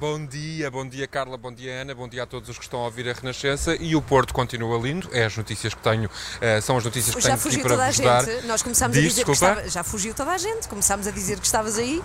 Bom dia, bom dia Carla, bom dia Ana, bom dia a todos os que estão a ouvir a Renascença e o Porto continua lindo, é as notícias que tenho, uh, são as notícias que já tenho aqui para toda vos a dar. gente. Nós começámos Diz, a dizer desculpa. que estava, já fugiu toda a gente, começámos a dizer que estavas aí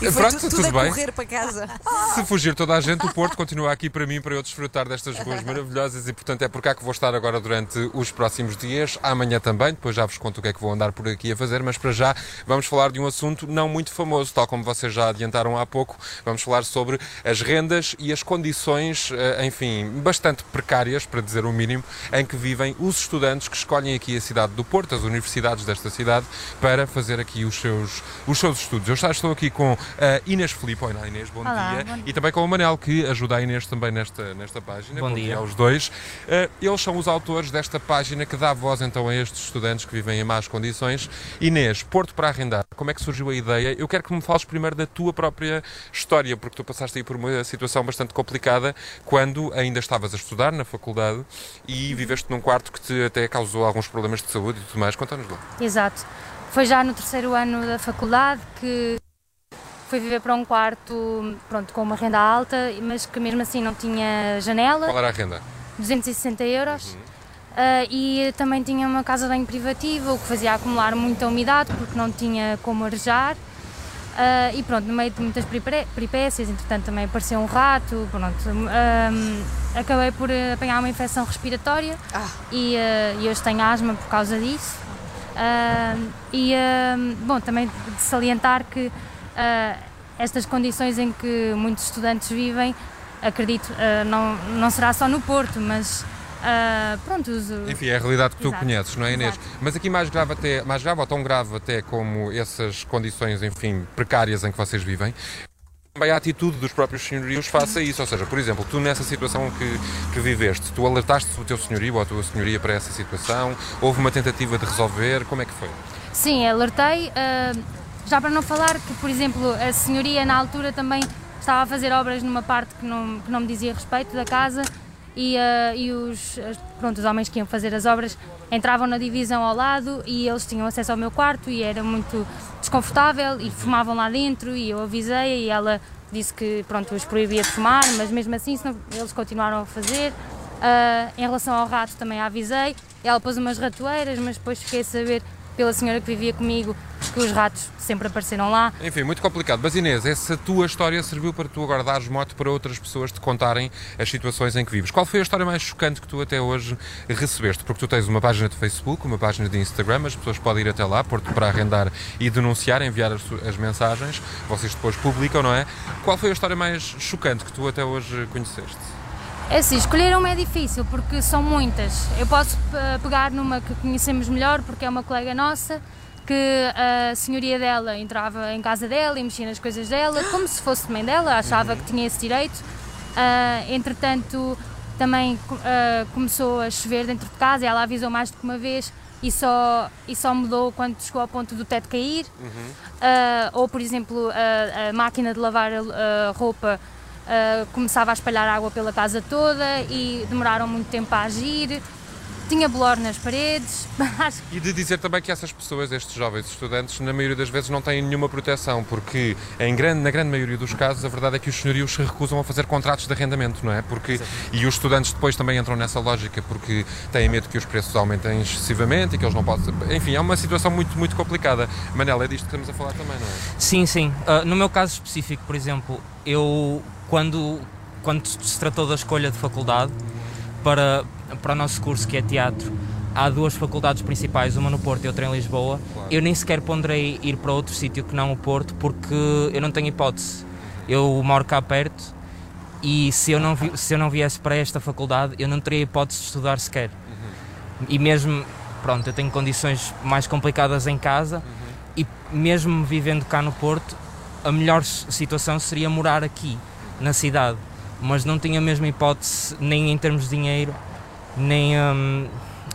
e Eh, foi pronto, tu- tudo, tudo a bem. correr para casa. Se fugir toda a gente, o Porto continua aqui para mim, para eu desfrutar destas ruas maravilhosas e, portanto, é por cá que vou estar agora durante os próximos dias, amanhã também, depois já vos conto o que é que vou andar por aqui a fazer, mas para já vamos falar de um assunto não muito famoso, tal como vocês já adiantaram há pouco, vamos falar sobre as rendas e as condições, eh, enfim, bastante precárias, para dizer o mínimo, em que vivem os estudantes que escolhem aqui a cidade do Porto, as universidades desta cidade, para fazer aqui os seus, os seus estudos. Eu já estou aqui com a Inês Filipe. Olá Inês, bom Olá, dia. bom dia. E também com o Manel, que ajuda a Inês também nesta, nesta página. Bom dia. aos dois. Eh, eles são os autores desta página que dá voz então a estes estudantes que vivem em más condições. Inês, Porto para Arrendar, como é que surgiu a ideia? Eu quero que me fales primeiro da tua própria história, porque tu passaste aí por uma situação bastante complicada quando ainda estavas a estudar na faculdade e viveste num quarto que te até causou alguns problemas de saúde e tudo mais. Conta-nos lá. Exato. Foi já no terceiro ano da faculdade que fui viver para um quarto pronto, com uma renda alta, mas que mesmo assim não tinha janela, Qual era a renda? 260 euros. Ah, e também tinha uma casa banho privativa, o que fazia acumular muita umidade porque não tinha como arejar. Ah, e pronto, no meio de muitas peripé- peripécias, entretanto também apareceu um rato, pronto, ahm, acabei por apanhar uma infecção respiratória Ah. e, e hoje tenho asma por causa disso. Ah, e, bom, também de salientar que ah, estas condições em que muitos estudantes vivem, acredito, não, não será só no Porto, mas ah, pronto, os, Enfim, é a realidade que tu Exato, conheces, não é Inês? exato. Mas aqui mais grave até, mais grave ou tão grave até como essas condições, enfim, precárias em que vocês vivem, também a atitude dos próprios senhorios face a isso. Ou seja, por exemplo, tu nessa situação que, que viveste, tu alertaste o teu senhorio ou a tua senhoria para essa situação? Houve uma tentativa de resolver? Como é que foi? Sim, alertei. ah, já para não falar que, por exemplo, a senhoria na altura também estava a fazer obras numa parte que não, que não me dizia respeito da casa e, ah, e os, pronto, os homens que iam fazer as obras entravam na divisão ao lado e eles tinham acesso ao meu quarto e era muito desconfortável e fumavam lá dentro e eu avisei e ela disse que pronto, os proibia de fumar, mas mesmo assim senão eles continuaram a fazer. Ah, em relação ao rato também avisei, ela pôs umas ratoeiras, mas depois fiquei a saber pela senhora que vivia comigo que os ratos sempre apareceram lá. Enfim, muito complicado. Mas Inês, essa tua história serviu para tu agora dares mote para outras pessoas te contarem as situações em que vives. Qual foi a história mais chocante que tu até hoje recebeste? Porque tu tens uma página de Facebook, uma página de Instagram, as pessoas podem ir até lá, pôr-te para arrendar e denunciar, enviar as, as mensagens, vocês depois publicam, não é? Qual foi a história mais chocante que tu até hoje conheceste? É assim, escolher uma é difícil porque são muitas. Eu posso eh, pegar numa que conhecemos melhor porque é uma colega nossa que a senhoria dela entrava em casa dela e mexia nas coisas dela como se fosse mãe dela, achava que tinha esse direito. Ah, entretanto, também ah, começou a chover dentro de casa e ela avisou mais do que uma vez e só, e só mudou quando chegou ao ponto do teto cair. Ah, ou, por exemplo, a, a máquina de lavar a, a roupa ah, começava a espalhar água pela casa toda e demoraram muito tempo a agir. Tinha bolor nas paredes. Acho E de dizer também que essas pessoas, estes jovens estudantes, na maioria das vezes não têm nenhuma proteção, porque em grande, na grande maioria dos casos a verdade é que os senhorios se recusam a fazer contratos de arrendamento, não é? Porque, e os estudantes depois também entram nessa lógica porque têm medo que os preços aumentem excessivamente e que eles não possam. Enfim, é uma situação muito, muito complicada. Manela, é disto que estamos a falar também, não é? Sim, sim. Ah, no meu caso específico, por exemplo, eu, quando, quando se tratou da escolha de faculdade para, para o nosso curso, que é teatro, há duas faculdades principais, uma no Porto e outra em Lisboa. Eu nem sequer ponderei ir para outro sítio que não o Porto, porque eu não tenho hipótese. Eu moro cá perto e se eu não, vi- se eu não viesse para esta faculdade, eu não teria hipótese de estudar sequer. E mesmo, pronto, eu tenho condições mais complicadas em casa e mesmo vivendo cá no Porto, a melhor situação seria morar aqui, na cidade. Mas não tinha a mesma hipótese, nem em termos de dinheiro, nem, hum,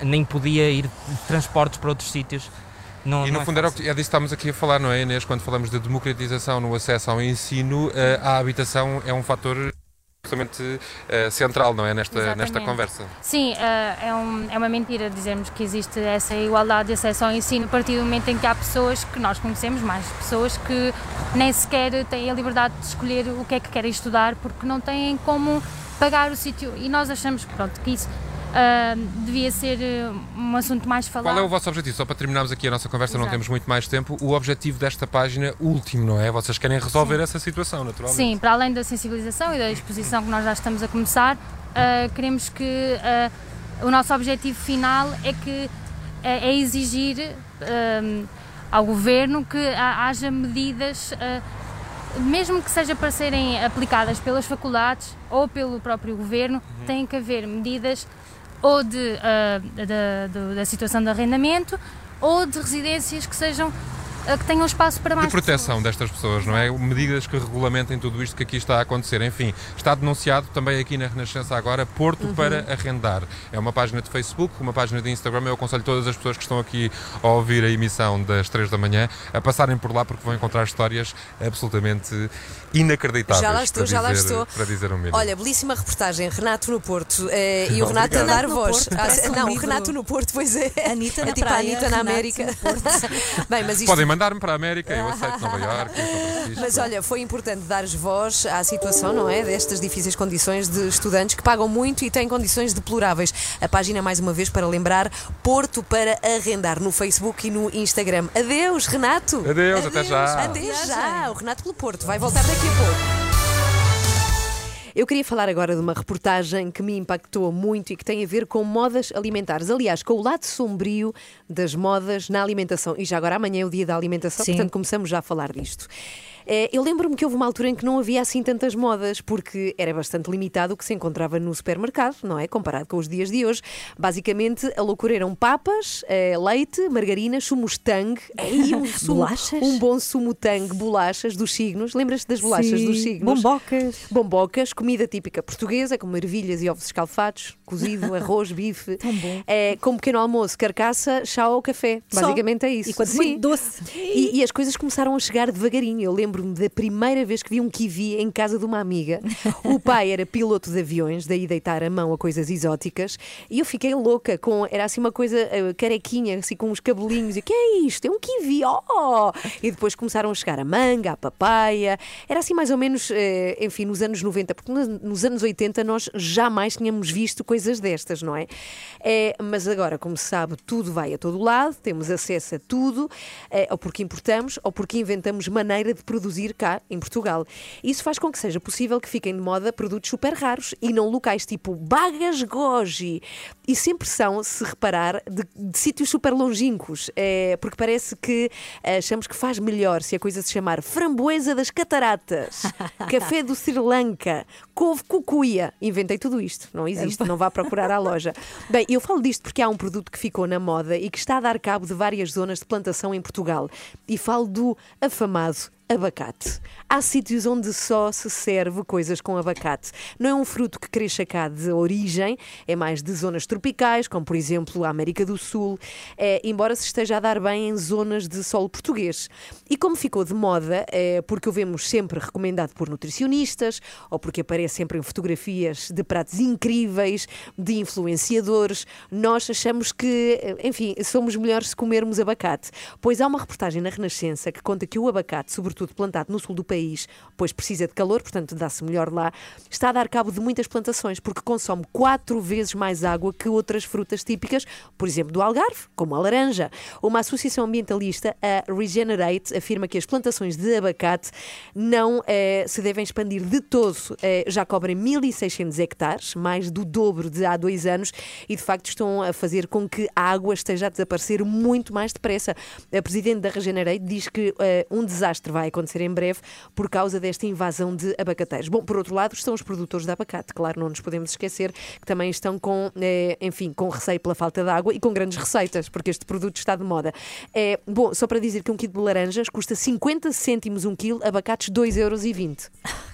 nem podia ir de transportes para outros sítios. Não, E no é fundo era o fácil. que, é disso que estamos aqui a falar, não é, Inês? Quando falamos de democratização no acesso ao ensino, eh, a habitação é um fator absolutamente eh, central, não é? Nesta, nesta conversa. Sim, eh, é, um- é uma mentira dizermos que existe essa igualdade de acesso ao ensino a partir do momento em que há pessoas que nós conhecemos, mais pessoas que nem sequer têm a liberdade de escolher o que é que querem estudar porque não têm como pagar o sítio. E nós achamos pronto, que isso ah, devia ser eh, um assunto mais falado. Qual é o vosso objetivo? Só para terminarmos aqui a nossa conversa, não Exato. temos muito mais tempo. O objetivo desta página, último, não é? Vocês querem resolver essa situação, naturalmente. Sim, para além da sensibilização e da exposição que nós já estamos a começar, ah, queremos que ah, o nosso objetivo final é que é, é exigir ao governo que ha- haja medidas, mesmo que seja para serem aplicadas pelas faculdades ou pelo próprio governo, tem que haver medidas ou de, ah, da, da situação de arrendamento ou de residências que sejam que tenham espaço para mais de proteção pessoas. destas pessoas, não é? Medidas que regulamentem tudo isto que aqui está a acontecer. Enfim, está denunciado também aqui na Renascença agora Porto Uhum. para arrendar. É uma página de Facebook, uma página de Instagram. Eu aconselho todas as pessoas que estão aqui a ouvir a emissão das 3 da manhã a passarem por lá porque vão encontrar histórias absolutamente inacreditáveis. Já lá estou, para já lá dizer- estou. Para dizer um mínimo. Olha, belíssima reportagem, Renato no Porto. eh, e o Renato a dar voz. Porto, Ah, não, livro. Renato no Porto, pois é. Anitta é na tipo a praia, Anitta na América. no Porto. Bem, mas isto Podem mandar-me para a América, eu aceito Nova Iorque, Francisco. Mas olha, foi importante dares voz à situação, não é? Destas difíceis condições de estudantes que pagam muito e têm condições deploráveis. A página, mais uma vez, para lembrar, Porto para arrendar no Facebook e no Instagram. Adeus, Renato! Adeus, até já. Adeus já! O Renato pelo Porto vai voltar daqui a pouco. Eu queria falar agora de uma reportagem que me impactou muito e que tem a ver com modas alimentares. Aliás, com o lado sombrio das modas na alimentação. E já agora amanhã é o dia da alimentação, Sim. portanto começamos já a falar disto. Eh, Eu lembro-me que houve uma altura em que não havia assim tantas modas, porque era bastante limitado o que se encontrava no supermercado, não é? Comparado com os dias de hoje. Basicamente, a loucura eram papas, eh, leite, margarina, sumos tang, aí um, sumo, Bolachas? um bom sumo tang, bolachas dos signos. Lembras-te das bolachas Sim, dos signos? bombocas. Bombocas, comida típica portuguesa, como ervilhas e ovos escalfados, cozido, arroz, bife. Tão bom. É, como pequeno almoço, carcaça, chá ou café. Só. Basicamente é isso. E quando Sim. doce. E, e as coisas começaram a chegar devagarinho. Eu lembro-me da primeira vez que vi um kiwi em casa de uma amiga. O pai era piloto de aviões, daí deitar a mão a coisas exóticas. E eu fiquei louca com. Era assim uma coisa eh, carequinha, assim com uns cabelinhos. E que é isto? É um kiwi! Oh! E depois começaram a chegar a manga, a papaya. Era assim mais ou menos, eh, enfim, nos anos 90, porque nos, nos anos 80 nós jamais tínhamos visto coisas destas, não é? É, mas agora, como se sabe, tudo vai a todo lado, temos acesso a tudo, eh, ou porque importamos, ou porque inventamos maneira de produzir cá em Portugal. Isso faz com que seja possível que fiquem de moda produtos super raros e não locais tipo Bagas Goji. E sempre são, se reparar, de, de sítios super longínquos, eh, porque parece que achamos que faz melhor se a coisa se chamar Framboesa das Cataratas, Café do Sri Lanka, Couve Cucuia. Inventei tudo isto, não existe, não vá procurar à loja. Bem, eu falo disto porque há um produto que ficou na moda e que está a dar cabo de várias zonas de plantação em Portugal. E falo do afamado abacate. Há sítios onde só se serve coisas com abacate. Não é um fruto que cresça cá de origem, é mais de zonas tropicais, como por exemplo a América do Sul, é, embora se esteja a dar bem em zonas de solo português. E como ficou de moda, é, porque o vemos sempre recomendado por nutricionistas, ou porque aparece sempre em fotografias de pratos incríveis, de influenciadores, nós achamos que, enfim, somos melhores se comermos abacate. Pois há uma reportagem na Renascença que conta que o abacate, sobretudo plantado no sul do país, pois precisa de calor, portanto dá-se melhor lá, está a dar cabo de muitas plantações, porque consome quatro vezes mais água que outras frutas típicas, por exemplo, do Algarve, como a laranja. Uma associação ambientalista, a Regenerate, afirma que as plantações de abacate não eh, se devem expandir de todo. Eh, já cobrem 1.600 hectares, mais do dobro de há dois anos, e de facto estão a fazer com que a água esteja a desaparecer muito mais depressa. A presidente da Regenerate diz que eh, um desastre vai acontecer em breve por causa desta invasão de abacateiros. Bom, por outro lado, estão os produtores de abacate, claro, não nos podemos esquecer que também estão com, eh, enfim, com receio pela falta de água e com grandes receitas, porque este produto está de moda. É, bom, só para dizer que um quilo de laranjas custa 50 cêntimos um quilo, abacates 2,20 euros.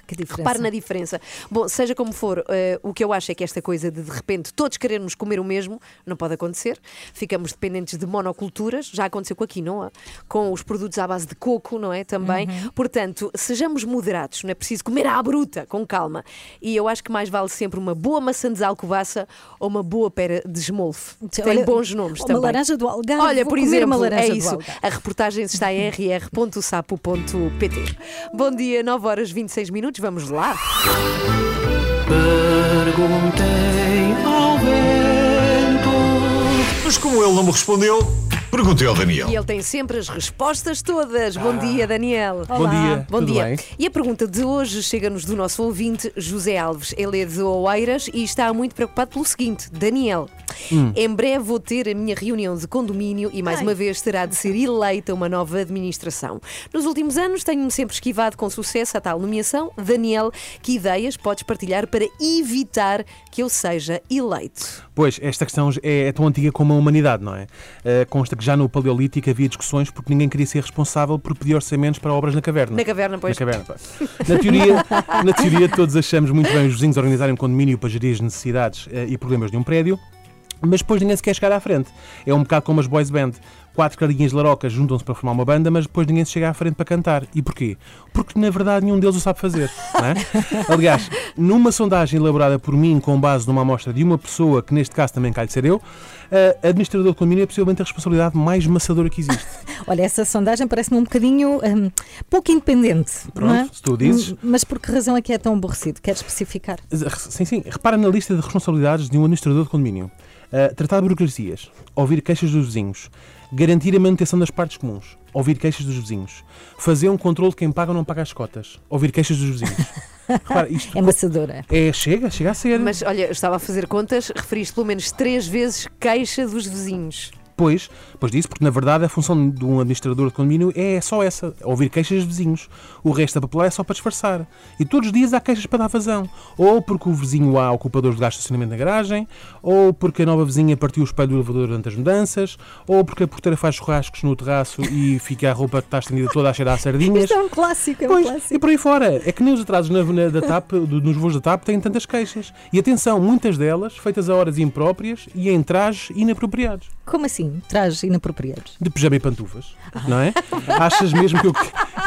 Que diferença. Repare na diferença. Bom, seja como for, eh, o que eu acho é que esta coisa de de repente todos querermos comer o mesmo não pode acontecer. Ficamos dependentes de monoculturas, já aconteceu com a quinoa, com os produtos à base de coco, não é? Também. Uhum. Portanto, sejamos moderados, não é preciso comer à bruta, com calma. E eu acho que mais vale sempre uma boa maçã de alcobaça ou uma boa pera de esmolfe. Tem Olha, bons nomes uma também. laranja do Algarve, Olha, por exemplo, uma é isso. A reportagem está em rr.sapo.pt. Bom dia, 9 horas 26 minutos, vamos lá. Perguntei ao vento. Mas como ele não me respondeu, perguntei ao Daniel. E ele tem sempre as respostas todas. Bom dia, Daniel. Olá. dia. Bom Tudo dia. bem? E a pergunta de hoje chega-nos do nosso ouvinte, José Alves. Ele é de Oeiras e está muito preocupado pelo seguinte: Daniel, Hum. em breve vou ter a minha reunião de condomínio e mais Ai. uma vez terá de ser eleita uma nova administração. Nos últimos anos tenho-me sempre esquivado com sucesso a tal nomeação. Daniel, que ideias podes partilhar para evitar que eu seja eleito? Pois, esta questão é, tão antiga como a humanidade, não é? Eh, consta que já no Paleolítico havia discussões porque ninguém queria ser responsável por pedir orçamentos para obras na caverna. Na caverna, pois. Na caverna. Na teoria, na teoria, todos achamos muito bem os vizinhos organizarem um condomínio para gerir as necessidades eh, e problemas de um prédio, mas depois ninguém se quer chegar à frente. É um bocado como as boys band. Quatro carinhas larocas juntam-se para formar uma banda, mas depois ninguém se chega à frente para cantar. E porquê? Porque na verdade nenhum deles o sabe fazer. É? Aliás, numa sondagem elaborada por mim com base numa amostra de uma pessoa, que neste caso também calha de ser eu, a administrador de condomínio é possivelmente a responsabilidade mais maçadora que existe. Olha, essa sondagem parece-me um bocadinho hum, pouco independente. Pronto, não é? se tu dizes. Hum, Mas por que razão é que é tão aborrecido? Queres especificar? Sim, sim. Repara na lista de responsabilidades de um administrador de condomínio. Uh, tratar de burocracias, ouvir queixas dos vizinhos, garantir a manutenção das partes comuns, ouvir queixas dos vizinhos, fazer um controle de quem paga ou não paga as cotas, ouvir queixas dos vizinhos. Repara, isto É maçadora. é, chega, chega a ser. Mas olha, eu estava a fazer contas, referiste pelo menos três vezes queixa dos vizinhos. Pois, pois disso, porque na verdade a função de um administrador de condomínio é só essa, ouvir queixas de vizinhos. O resto da papelada é só para disfarçar. E todos os dias há queixas para dar vazão. Ou porque o vizinho há ocupadores de gasto de estacionamento na garagem, ou porque a nova vizinha partiu o espelho do elevador durante as mudanças, ou porque a porteira faz churrascos no terraço e fica a roupa que está estendida toda a cheirar a sardinhas. Isto é um clássico, é um Pois, clássico. e por aí fora. É que nem os atrasos na, na- da TAP, nos voos da TAP têm tantas queixas. E atenção, muitas delas feitas a horas impróprias e em trajes inapropriados. Como assim? Trajes inapropriados. De pijama e pantufas, não é? Achas mesmo que eu,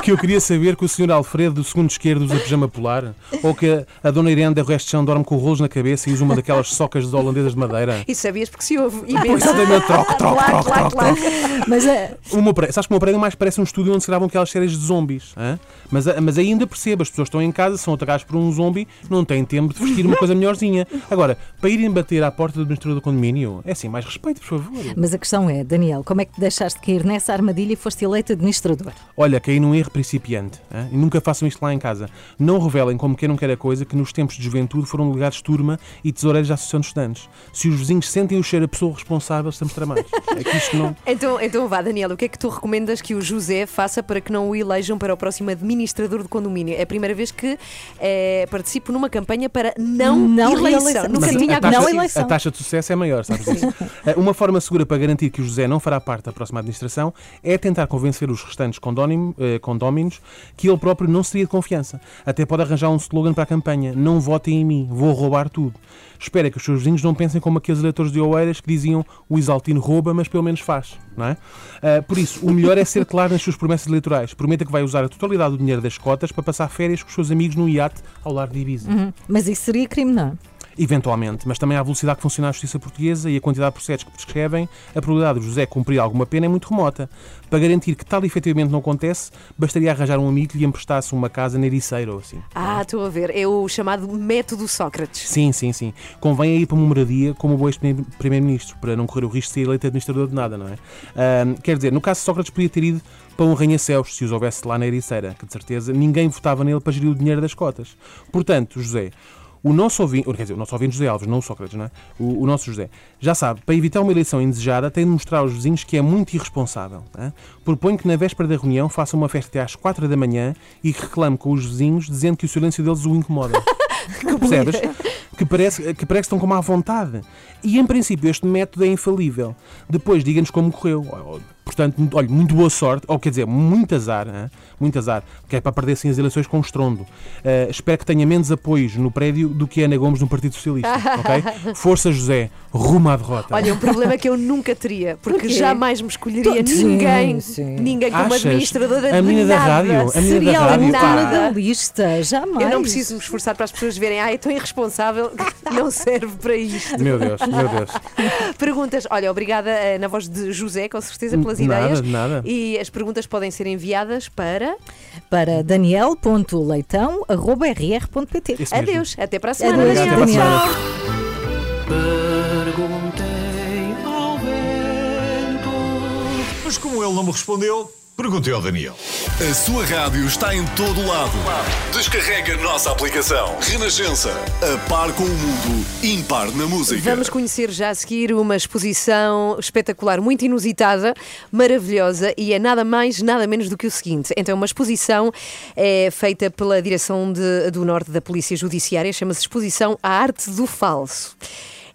que eu queria saber que o Sr. Alfredo do segundo esquerdo usa pijama polar? Ou que a, a Dona Irene da Resto de Chão dorme com rolos na cabeça e usa uma daquelas socas de holandesas de madeira? E sabias porque se ouve Pois imenso. exatamente, troque, troque, Claro, troque, claro, troque, claro. troque. Mas é, O meu prédio, sabes que o meu prédio mais parece um estúdio onde se gravam aquelas séries de zombies. hã? Mas, mas ainda percebo, as pessoas estão em casa, são atacadas por um zombie, não têm tempo de vestir uma coisa melhorzinha. Agora, para irem bater à porta do administrador do condomínio, é assim, mais respeito, por favor. mas a questão é, Daniel, como é que te deixaste cair nessa armadilha e foste eleito administrador? Olha, caí num erro principiante. E nunca façam isto lá em casa. Não revelem como queiram quer a coisa que nos tempos de juventude foram delegados de turma e tesoureiros da Associação de Estudantes. Se os vizinhos sentem o cheiro a pessoa responsável, estamos tramados. É que isto não. Então, então vá, Daniel, o que é que tu recomendas que o José faça para que não o elejam para o próximo administrador de condomínio? É a primeira vez que eh, participo numa campanha para não, Não eleição. reeleição. Nunca tinha a taxa, não eleição. a taxa de sucesso é maior, sabes disso? Eh, Uma forma segura para garantir que o José não fará parte da próxima administração é tentar convencer os restantes condónimo- eh, condóminos que ele próprio não seria de confiança. Até pode arranjar um slogan para a campanha: Não votem em mim, vou roubar tudo. Espera que os seus vizinhos não pensem como aqueles eleitores de Oeiras que diziam o Isaltino rouba, mas pelo menos faz. Não é? Ah, por isso, o melhor é ser claro nas suas promessas eleitorais. Prometa que vai usar a totalidade do dinheiro das cotas para passar férias com os seus amigos no iate ao lar de Ibiza. Uhum. Mas isso seria crime, não? Eventualmente, mas também à velocidade que funciona a justiça portuguesa e a quantidade de processos que prescrevem, a probabilidade de José cumprir alguma pena é muito remota. Para garantir que tal efetivamente não acontece, bastaria arranjar um amigo que lhe emprestasse uma casa na Ericeira ou assim. Ah, estou a ver. É o chamado método Sócrates. Sim, sim, sim. Convém ir para uma moradia como o ex-primeiro-ministro, para não correr o risco de ser eleito administrador de nada, não é? Ahm, quer dizer, no caso de Sócrates podia ter ido para um ranha-céus, se os houvesse lá na Ericeira, que de certeza ninguém votava nele para gerir o dinheiro das cotas. Portanto, José, o nosso ouvinte, quer dizer, o nosso ouvinte José Alves, não o Sócrates, não é? O, o nosso José, já sabe, para evitar uma eleição indesejada, tem de mostrar aos vizinhos que é muito irresponsável. é? Proponho que na véspera da reunião faça uma festa até às 4 da manhã e que reclame com os vizinhos, dizendo que o silêncio deles o incomoda. Percebes? Que parece, que parece que estão com má vontade. E em princípio este método é infalível. Depois diga-nos como correu. Portanto, muito- olha, muito boa sorte, ou quer dizer, muito azar, muito azar, que é para perder assim as eleições com estrondo. Uh, espero que tenha menos apoios no prédio do que Ana Gomes no Partido Socialista, ok? Força José, rumo à derrota. Olha, um problema que eu nunca teria, porque jamais me escolheria Sim, ninguém, sim. ninguém como Achas? administradora A menina de da nada. rádio, a menina da Seria a rádio, nada. da lista, jamais. Eu não preciso me esforçar para as pessoas verem, ah, é tão irresponsável não serve para isto. Meu Deus, meu Deus. Perguntas, olha, obrigada eh, na voz de José, com certeza, pelas Nada, ideias. de nada. E as perguntas podem ser enviadas para. Para daniel.leitão.rr.pt. Adeus, até para a semana. Adeus, Daniel. semana. Perguntei ao vento. Mas como ele não me respondeu, perguntei ao Daniel. A sua rádio está em todo lado. Descarrega a nossa aplicação. Renascença. A par com o mundo, impar na música. Vamos conhecer já a seguir uma exposição espetacular, muito inusitada, maravilhosa e é nada mais, nada menos do que o seguinte. Então, uma exposição é feita pela Direção de- do Norte da Polícia Judiciária, chama-se Exposição à Arte do Falso.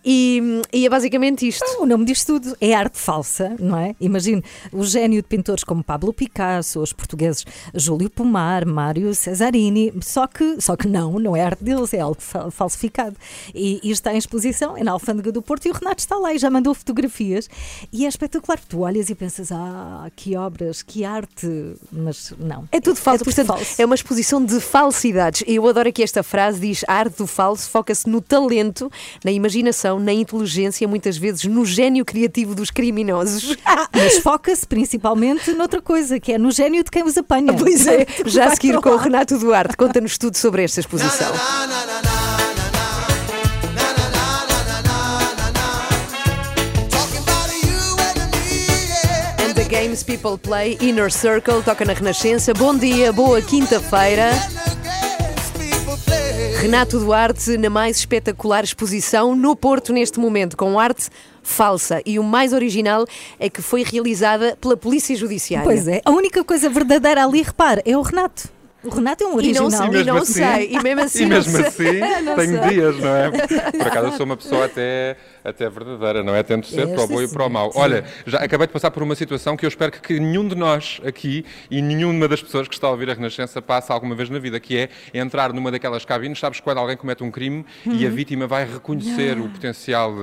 E, e é basicamente isto. O nome diz tudo. É arte falsa, não é? Imagine o gênio de pintores como Pablo Picasso, os portugueses Júlio Pomar, Mário Cesarini. Só que, só que não, não é arte deles, é algo fa- falsificado. E, e está em exposição, é na Alfândega do Porto, e o Renato está lá e já mandou fotografias. E é espetacular. Tu olhas e pensas, ah, que obras, que arte. Mas não. É tudo falso, tudo portanto, falso. é uma exposição de falsidades. E eu adoro aqui esta frase: diz a arte do falso foca-se no talento, na imaginação, na inteligência, muitas vezes no gênio criativo dos criminosos. Ah, mas foca-se principalmente noutra coisa, que é no gênio de quem os apanha. Pois é, já a seguir com o. Renato Duarte, conta-nos tudo sobre esta exposição. And the Games People Play, Inner Circle, toca na Renascença. Bom dia, boa quinta-feira. Renato Duarte na mais espetacular exposição no Porto neste momento, com arte falsa. E o mais original é que foi realizada pela Polícia Judiciária. Pois é, a única coisa verdadeira ali, repare, é o Renato. O Renato é um E não, original. sei, e não sei, e mesmo assim, e mesmo assim. Não tenho sei. dias, não é? Por acaso eu sou uma pessoa até, até verdadeira, não é? Tento ser É, para o bom e para o mau. Olha, já acabei de passar por uma situação que eu espero que, nenhum de nós aqui e nenhuma das pessoas que está a ouvir a Renascença passe alguma vez na vida, que é entrar numa daquelas cabines, sabes quando alguém comete um crime e a Uhum. vítima vai reconhecer o potencial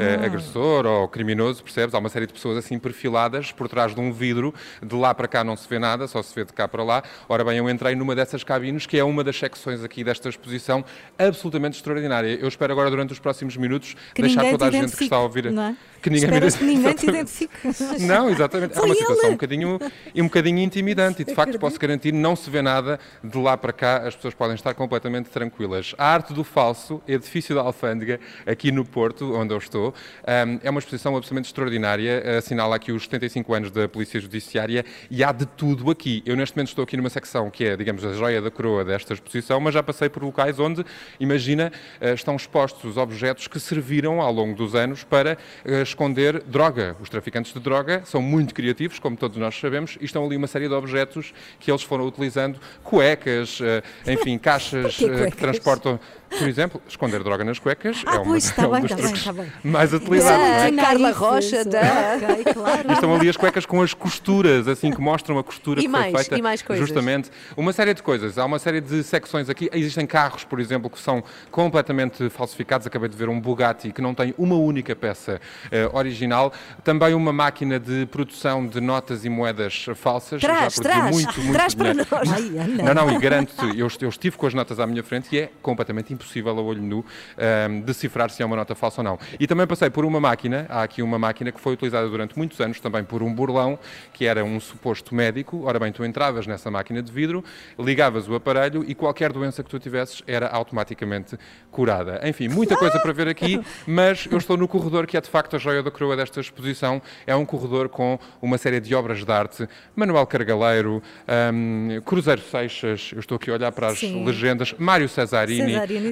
eh, Ah. agressor ou criminoso, percebes? Há uma série de pessoas assim perfiladas por trás de um vidro, de lá para cá não se vê nada, só se vê de cá para lá. Ora bem, eu entrei numa dessas cabines, que é uma das secções aqui desta exposição, absolutamente extraordinária. Eu espero agora, durante os próximos minutos, Que deixar ninguém toda a te gente que está a ouvir. não é? Que ninguém Esperas me que ninguém te identifique. Não, exatamente. É Foi uma situação ele. um bocadinho, um bocadinho intimidante e, de facto, posso garantir, não se vê nada. De lá para cá, as pessoas podem estar completamente tranquilas. A Arte do Falso, edifício da Alfândega, aqui no Porto, onde eu estou, hum, é uma exposição absolutamente extraordinária. Assinala aqui os 75 anos da Polícia Judiciária e há de tudo aqui. Eu, neste momento, estou aqui numa secção que é, digamos, a joia da coroa desta exposição, mas já passei por locais onde, imagina, eh, estão expostos os objetos que serviram ao longo dos anos para eh, esconder droga. Os traficantes de droga são muito criativos, como todos nós sabemos, e estão ali uma série de objetos que eles foram utilizando, cuecas, eh, enfim, caixas eh, que cuecas? transportam. Por exemplo, esconder droga nas cuecas Ah, é, uma, pois, está é um bem, dos está bem, truques está bem. mais utilizados. não é? Ah, Carla Rocha, isso. tá. Ok, claro. E estão ali as cuecas com as costuras, assim que mostram a costura E que mais, foi feita. e mais coisas. Justamente. Uma série de coisas. Há uma série de secções aqui. Existem carros, por exemplo, que são completamente falsificados. Acabei de ver um Bugatti que não tem uma única peça eh, original. Também uma máquina de produção de notas e moedas falsas. Traz, Já traz. muito, muito Traz para dinheiro. nós. Não, não, e garanto-te, eu, eu estive com as notas à minha frente e é completamente impossível a olho nu ahm, decifrar se é uma nota falsa ou não. E também passei por uma máquina, há aqui uma máquina que foi utilizada durante muitos anos também por um burlão, que era um suposto médico. Ora bem, tu entravas nessa máquina de vidro, ligavas o aparelho e qualquer doença que tu tivesses era automaticamente curada. Enfim, muita coisa para ver aqui, mas eu estou no corredor que é de facto a joia da coroa desta exposição. É um corredor com uma série de obras de arte, Manuel Cargaleiro, ahm, Cruzeiro Seixas, eu estou aqui a olhar para as Sim. legendas, Mário Cesarini, Cesarini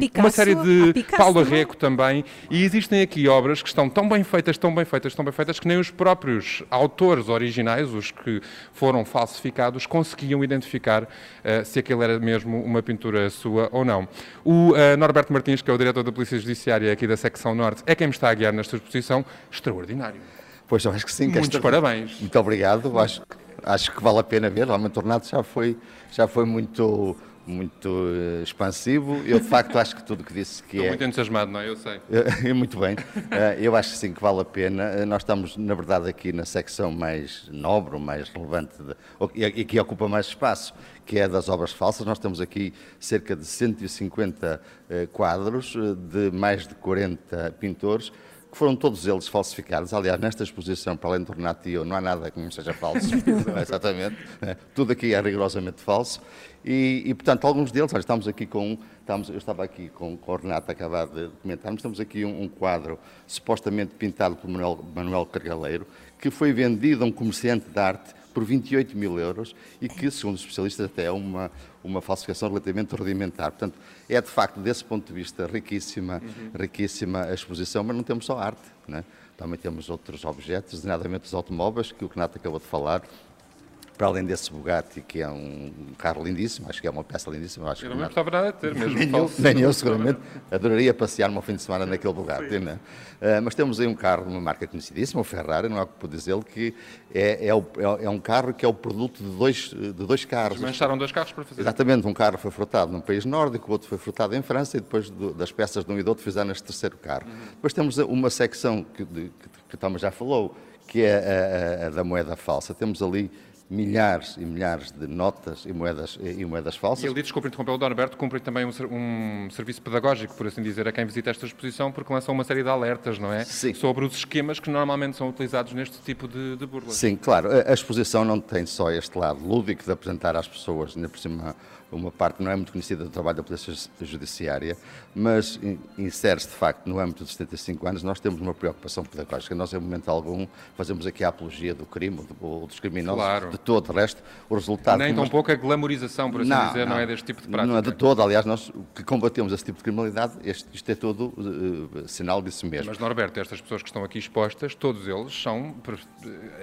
Picasso. uma série de Ah, Picasso Paulo também. Arreco também, e existem aqui obras que estão tão bem feitas, tão bem feitas, tão bem feitas, que nem os próprios autores originais, os que foram falsificados, conseguiam identificar ah, se aquele era mesmo uma pintura sua ou não. O ah, Norberto Martins, que é o diretor da Polícia Judiciária aqui da secção Norte, é quem me está a guiar nesta exposição, extraordinário. Pois eu acho que sim. que Muitos esta- parabéns. Muito obrigado. Acho, que- acho que vale a pena ver. Realmente o Renato já foi, já foi muito, muito eh, expansivo. Eu de facto acho que tudo que disse que Estou é. muito entusiasmado, não é? Eu sei. Eh, Muito bem. Eh, Eu acho sim que vale a pena. Eh, Nós estamos, na verdade, aqui na secção mais nobre, mais relevante, de- o- e que ocupa mais espaço, que é das obras falsas. Nós temos aqui cerca de 150 eh, quadros de mais de 40 pintores, que foram todos eles falsificados. Aliás, nesta exposição, para além do Renato e eu, não há nada que não seja falso. Exatamente. né? Tudo aqui é rigorosamente falso. E, e, portanto, alguns deles, olha, estamos aqui com. Estamos, eu estava aqui com, com o Renato a acabar de comentar, mas temos aqui um, um quadro supostamente pintado por Manuel, Manuel Cargaleiro, que foi vendido a um comerciante de arte por 28 mil euros e que, segundo os especialistas, até é uma, uma falsificação relativamente rudimentar. Portanto, é de facto, desse ponto de vista, riquíssima, riquíssima a exposição, mas não temos só arte. Né? Também temos outros objetos, designadamente os automóveis, que o Renato acabou de falar, para além desse Bugatti, que é um carro lindíssimo, acho que é uma peça lindíssima. Acho Eu que não gostava nada de ter mesmo. nem eu, nem eu, seguramente. Adoraria passear-me ao fim de semana naquele Bugatti, né? Ah, mas temos aí um carro de uma marca conhecidíssima, o Ferrari, não há o que por dizê-lo, que é, é, o- é- é um carro que é o produto de dois, de dois carros. Desmancharam dois carros para fazer. Exatamente, um carro foi frutado num país nórdico, o outro foi frutado em França e depois do- das peças de um e do outro fizeram este terceiro carro. Depois temos uma secção que, de, que, que o Thomas já falou, que é a, a- a da moeda falsa. Temos ali milhares e milhares de notas e moedas, e moedas falsas. E ele, desculpe interromper, o Norberto cumpre também um, um serviço pedagógico, por assim dizer, a quem visita esta exposição, porque lança uma série de alertas, não é? Sim. Sobre os esquemas que normalmente são utilizados neste tipo de, de burlas. Sim, claro. A, a exposição não tem só este lado lúdico de apresentar às pessoas, ainda por cima, uma parte não é muito conhecida do trabalho da Polícia Judiciária, mas in- insere-se de facto no âmbito dos 75 anos. Nós temos uma preocupação pedagógica. Nós, em momento algum, fazemos aqui a apologia do crime ou do- ou dos criminosos, Claro. de todo. De resto, o resultado. Nem tão nós- pouco a glamorização, por assim dizer, não. é deste tipo de prática. Não é de todo. Aliás, nós que combatemos esse tipo de criminalidade, este- isto é todo eh, sinal disso mesmo. Mas, Norberto, estas pessoas que estão aqui expostas, todos eles são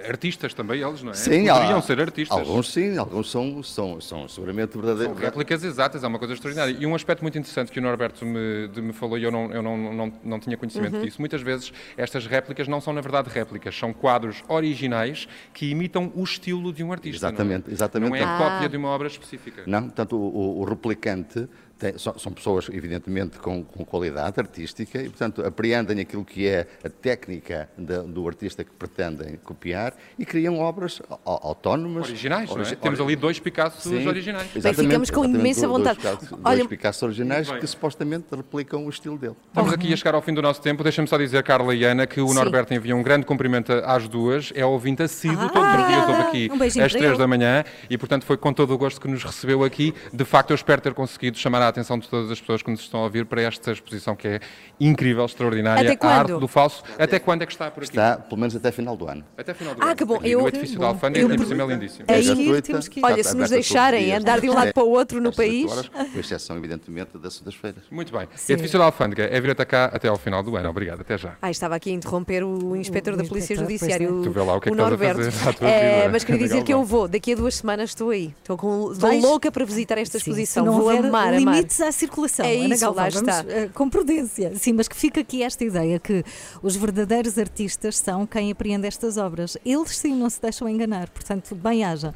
artistas também, eles, não é? Sim, Poderiam há- ser artistas. Alguns sim, alguns são, são, são seguramente São verdadeiros. réplicas exatas, é uma coisa extraordinária. E um aspecto muito interessante que o Norberto me, de- me falou e eu, não, eu não, não, não tinha conhecimento Uhum. disso, muitas vezes estas réplicas não são na verdade réplicas, são quadros originais que imitam o estilo de um artista. Exatamente, não é? exatamente. Não é a Ah. cópia de uma obra específica. Não, portanto, o- o replicante tem- são, são pessoas, evidentemente, com, com qualidade artística e, portanto, apreendem aquilo que é a técnica da- do artista que pretendem copiar e criam obras au- autónomas. Originais, não é? origi- Temos ali dois Picassos Sim, originais. Bem, ficamos com exatamente, imensa dois vontade. Picasso- Dois, Olha- Picasso originais que supostamente replicam o estilo dele. Estamos aqui a chegar ao fim do nosso tempo. Deixa-me só dizer, Carla e Ana, que o Sim. Norberto envia um grande cumprimento às duas. É ouvinte assíduo, Ah, todos os dias houve aqui Um às três da manhã e, portanto, foi com todo o gosto que nos recebeu aqui. De facto, eu espero ter conseguido chamar a atenção de todas as pessoas que nos estão a ouvir para esta exposição que é incrível, extraordinária. Até A arte do falso. Até quando é que está por aqui? Está, pelo menos até final do ano. Até final do Ah, ano. que bom. Aqui Eu- No edifício da bom. Alfândega, Eu- por cima é lindíssimo. É É isso. gratuita, temos que ir. Olha, se nos deixarem dias. andar de um lado É, para o outro no país. horas, com exceção, evidentemente, das segundas-feiras. Muito bem. Edifício da Alfândega é vir até cá até ao final do ano. Obrigado. Até já. Ah, estava aqui a interromper o inspetor da Polícia pois Judiciária, é. o, Tu vê lá o que é o que estás a Norberto. vida. mas queria dizer que eu vou, daqui a duas semanas estou aí. Estou, com, estou louca para visitar esta Sim, exposição. vou amar, amar. Limites à circulação. É Ana isso, Galvão, lá vamos, está. eh, com prudência. Sim, mas que fica aqui esta ideia que os verdadeiros artistas são quem apreende estas obras. Eles sim não se deixam enganar. Portanto, bem haja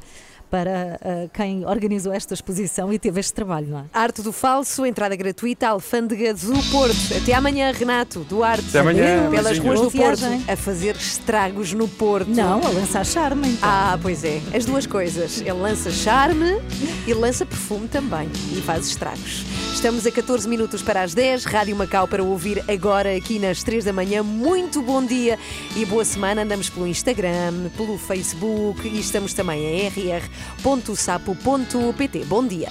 para eh, quem organizou esta exposição e teve este trabalho, não é? Arte do Falso, entrada gratuita, Alfândega do Porto. Até amanhã, Renato, Duarte. Até amanhã, Pelas ruas do Porto, viagem. a fazer estragos no Porto. Não, a lançar charme. Então. Ah, pois é, as duas coisas. Ele lança charme e lança perfume também e faz estragos. Estamos a 14 minutos para as 10, Rádio Macau para ouvir agora aqui nas 3 da manhã. Muito bom dia e boa semana. Andamos pelo Instagram, pelo Facebook e estamos também a rr.sapo.pt. Bom dia.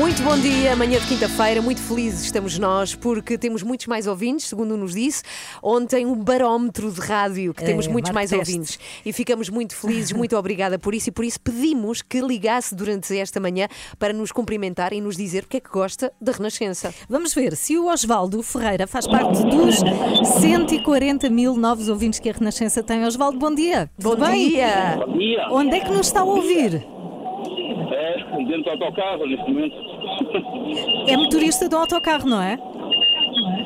Muito bom dia, manhã de quinta-feira, muito felizes estamos nós porque temos muitos mais ouvintes, segundo nos disse. Ontem um barómetro de rádio que É, temos muitos marco mais teste. ouvintes e ficamos muito felizes, muito obrigada por isso e por isso pedimos que ligasse durante esta manhã para nos cumprimentar e nos dizer o que é que gosta da Renascença. Vamos ver se o Osvaldo Ferreira faz parte dos 140 mil novos ouvintes que a Renascença tem. Osvaldo, bom dia. Bom dia! dia. Onde é que nos está a ouvir? É, dentro do autocarro neste momento. É motorista de um autocarro, não é?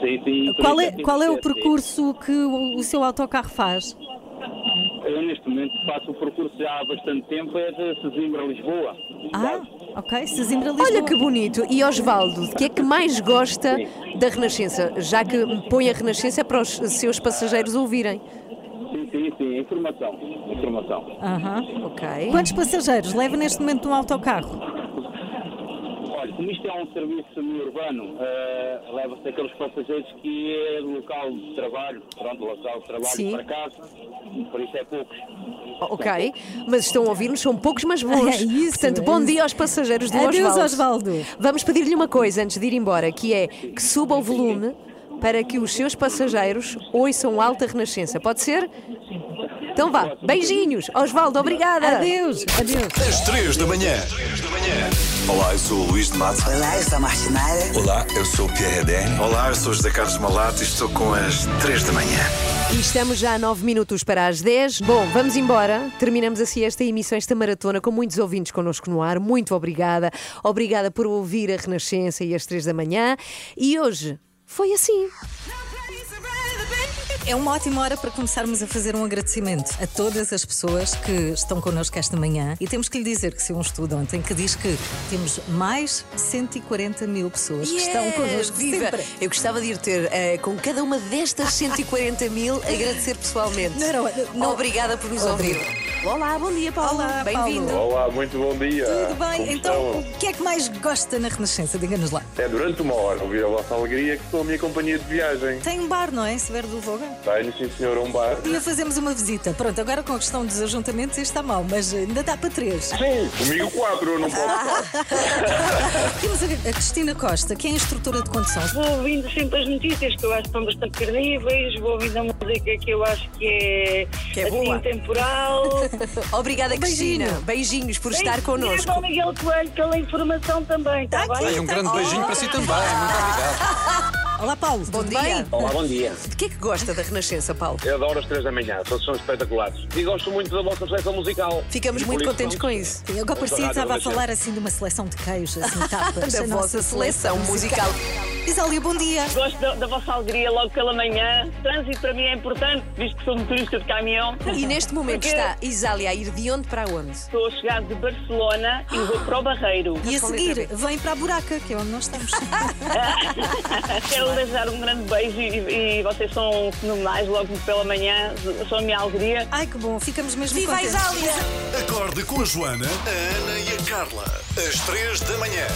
Sim, sim. Qual é, Sim, qual é o sim. percurso que o, o seu autocarro faz? Eu neste momento faço o percurso já há bastante tempo, é de Sesimbra a Lisboa. Ah, ok, Sesimbra Lisboa. Olha que bonito. E Osvaldo, de que é que mais gosta da Renascença? Já que põe a Renascença para os seus passageiros ouvirem. Sim, sim, sim. Informação. Informação. Aham. Ok. Quantos passageiros leva neste momento um autocarro? Olha, como isto é um serviço semi-urbano, eh, leva-se aqueles passageiros que é do local de trabalho, pronto, local de trabalho Sim. para casa, por isso é poucos. Ok, mas estão a ouvir-nos, são poucos, mas bons. É isso, Portanto, é bom isso. dia aos passageiros do Adeus, Osvaldo. Osvaldo. Vamos pedir-lhe uma coisa antes de ir embora, que é que suba o volume para que os seus passageiros ouçam alta renascença. Pode ser? Então vá, beijinhos. Osvaldo, obrigada. Adeus, adeus. Às 3 da manhã. Olá, eu sou o Luís de Matos. Olá, eu sou a Martinalha. Olá, eu sou o Pierre Rederne. Olá, eu sou o José Carlos Malato e estou com as 3 da manhã. E estamos já a 9 minutos para as 10. Bom, vamos embora. Terminamos assim esta emissão, esta maratona, com muitos ouvintes connosco no ar. Muito obrigada. Obrigada por ouvir a Renascença e às 3 da manhã. E hoje foi assim. É uma ótima hora para começarmos a fazer um agradecimento a todas as pessoas que estão connosco esta manhã. E temos que lhe dizer que saiu um estudo ontem que diz que temos mais 140 mil pessoas que estão connosco Viva! sempre. Eu gostava de ir ter eh, com cada uma destas 140 mil agradecer pessoalmente. Não, não, não. Obrigada por nos ouvir. Olá, bom dia, Paulo. Olá, Bem-vindo. Olá, muito bom dia. Tudo bem? Como Então, estão? o que é que mais gosta na Renascença? Diga-nos lá. É durante uma hora ouvir a vossa alegria que sou a minha companhia de viagem. Tem um bar, não é? Severo do Voga? Tenho, sim senhor, um bar. Um dia fazemos uma visita. Pronto, agora com a questão dos ajuntamentos isto está mal, mas ainda dá para três. Sim, comigo quatro, eu não posso estar. Temos a a Cristina Costa, que é instrutora de condução. Vou ouvindo sempre as notícias que eu acho que estão bastante credíveis, vou ouvindo a música que eu acho que é, Que é assim, boa. temporal. Obrigada, Cristina. Beijinho. Beijinhos por estar connosco. ao Miguel Coelho pela informação também, está Tá aqui. bem? Um grande beijinho para si também. Muito obrigado. Olá, Paulo. Bom tudo dia. bem? Olá, bom dia. De que é que gosta da Renascença, Paulo? Eu adoro as três da manhã, todos são espetaculares. E gosto muito da vossa seleção musical. Ficamos E muito contentes com isso. Sim, agora parecia que estava a falar assim de uma seleção de queijos, assim, tapas. Da a nossa vossa seleção musical. Isália, bom dia. Gosto da, da vossa alegria logo pela manhã. Trânsito para mim é importante, visto que sou motorista de caminhão. E neste momento Porque está Isália a ir de onde para onde? Estou a chegar de Barcelona e vou para o Barreiro. E a seguir, vem para a buraca, que é onde nós estamos. Quero deixar um grande beijo e, e vocês são fenomenais logo pela manhã. São a minha alegria. Ai, que bom, ficamos mesmo Viva a contentes. Isália! Acorde com a Joana, a Ana e a Carla. Às 3 da manhã.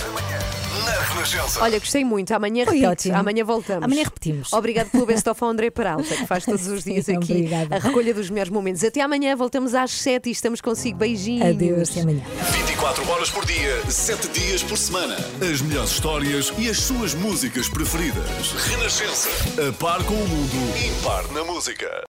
Na Renascença. Olha, gostei muito. Amanhã Foi repite. ótimo. Amanhã voltamos. Amanhã repetimos. Obrigado pelo best of André Peralta, que faz todos os dias Sim, aqui obrigada. a recolha dos melhores momentos. Até amanhã, voltamos às 7 e estamos consigo. Beijinhos. Adeus, até amanhã. 24 horas por dia, 7 dias por semana. As melhores histórias e as suas músicas preferidas. Renascença. A par com o mundo, impar na música.